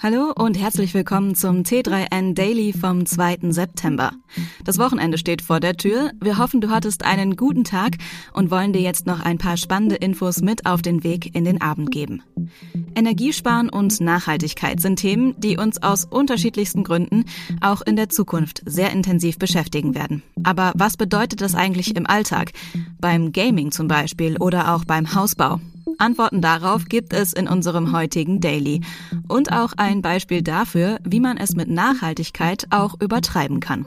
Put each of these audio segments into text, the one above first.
Hallo und herzlich willkommen zum T3N Daily vom 2. September. Das Wochenende steht vor der Tür. Wir hoffen, du hattest einen guten Tag und wollen dir jetzt noch ein paar spannende Infos mit auf den Weg in den Abend geben. Energiesparen und Nachhaltigkeit sind Themen, die uns aus unterschiedlichsten Gründen auch in der Zukunft sehr intensiv beschäftigen werden. Aber was bedeutet das eigentlich im Alltag? Beim Gaming zum Beispiel oder auch beim Hausbau? Antworten darauf gibt es in unserem heutigen Daily. Und auch ein Beispiel dafür, wie man es mit Nachhaltigkeit auch übertreiben kann.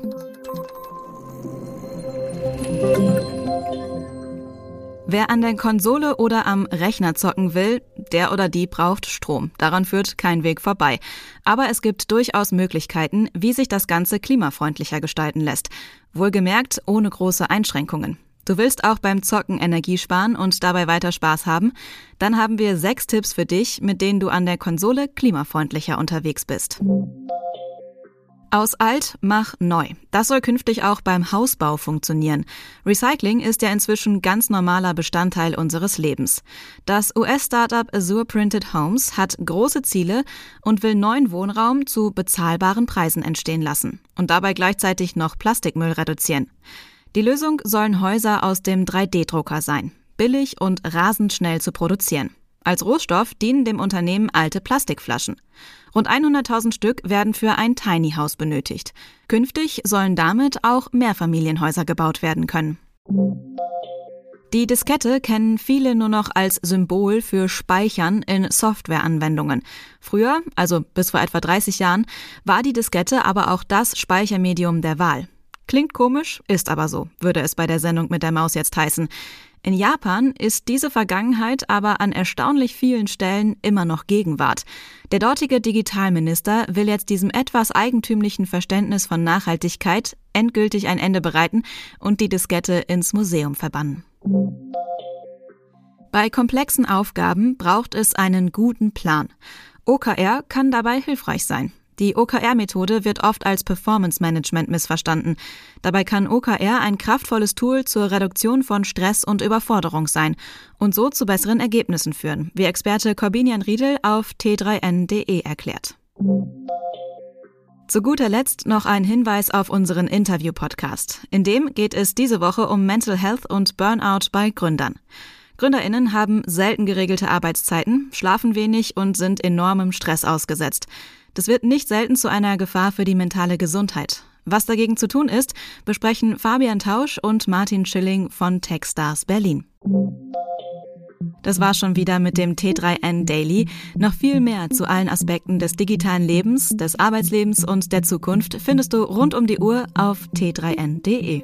Wer an der Konsole oder am Rechner zocken will, der oder die braucht Strom. Daran führt kein Weg vorbei. Aber es gibt durchaus Möglichkeiten, wie sich das Ganze klimafreundlicher gestalten lässt. Wohlgemerkt ohne große Einschränkungen. Du willst auch beim Zocken Energie sparen und dabei weiter Spaß haben? Dann haben wir sechs Tipps für dich, mit denen du an der Konsole klimafreundlicher unterwegs bist. Aus alt mach neu. Das soll künftig auch beim Hausbau funktionieren. Recycling ist ja inzwischen ganz normaler Bestandteil unseres Lebens. Das US-Startup Azure Printed Homes hat große Ziele und will neuen Wohnraum zu bezahlbaren Preisen entstehen lassen und dabei gleichzeitig noch Plastikmüll reduzieren. Die Lösung sollen Häuser aus dem 3D-Drucker sein, billig und rasend schnell zu produzieren. Als Rohstoff dienen dem Unternehmen alte Plastikflaschen. Rund 100.000 Stück werden für ein Tiny House benötigt. Künftig sollen damit auch Mehrfamilienhäuser gebaut werden können. Die Diskette kennen viele nur noch als Symbol für Speichern in Softwareanwendungen. Früher, also bis vor etwa 30 Jahren, war die Diskette aber auch das Speichermedium der Wahl. Klingt komisch, ist aber so, würde es bei der Sendung mit der Maus jetzt heißen. In Japan ist diese Vergangenheit aber an erstaunlich vielen Stellen immer noch Gegenwart. Der dortige Digitalminister will jetzt diesem etwas eigentümlichen Verständnis von Nachhaltigkeit endgültig ein Ende bereiten und die Diskette ins Museum verbannen. Bei komplexen Aufgaben braucht es einen guten Plan. OKR kann dabei hilfreich sein. Die OKR-Methode wird oft als Performance Management missverstanden. Dabei kann OKR ein kraftvolles Tool zur Reduktion von Stress und Überforderung sein und so zu besseren Ergebnissen führen, wie Experte Corbinian Riedel auf t3n.de erklärt. Zu guter Letzt noch ein Hinweis auf unseren Interview-Podcast. In dem geht es diese Woche um Mental Health und Burnout bei Gründern. GründerInnen haben selten geregelte Arbeitszeiten, schlafen wenig und sind enormem Stress ausgesetzt. Das wird nicht selten zu einer Gefahr für die mentale Gesundheit. Was dagegen zu tun ist, besprechen Fabian Tausch und Martin Schilling von Techstars Berlin. Das war schon wieder mit dem T3N Daily. Noch viel mehr zu allen Aspekten des digitalen Lebens, des Arbeitslebens und der Zukunft findest du rund um die Uhr auf t3n.de.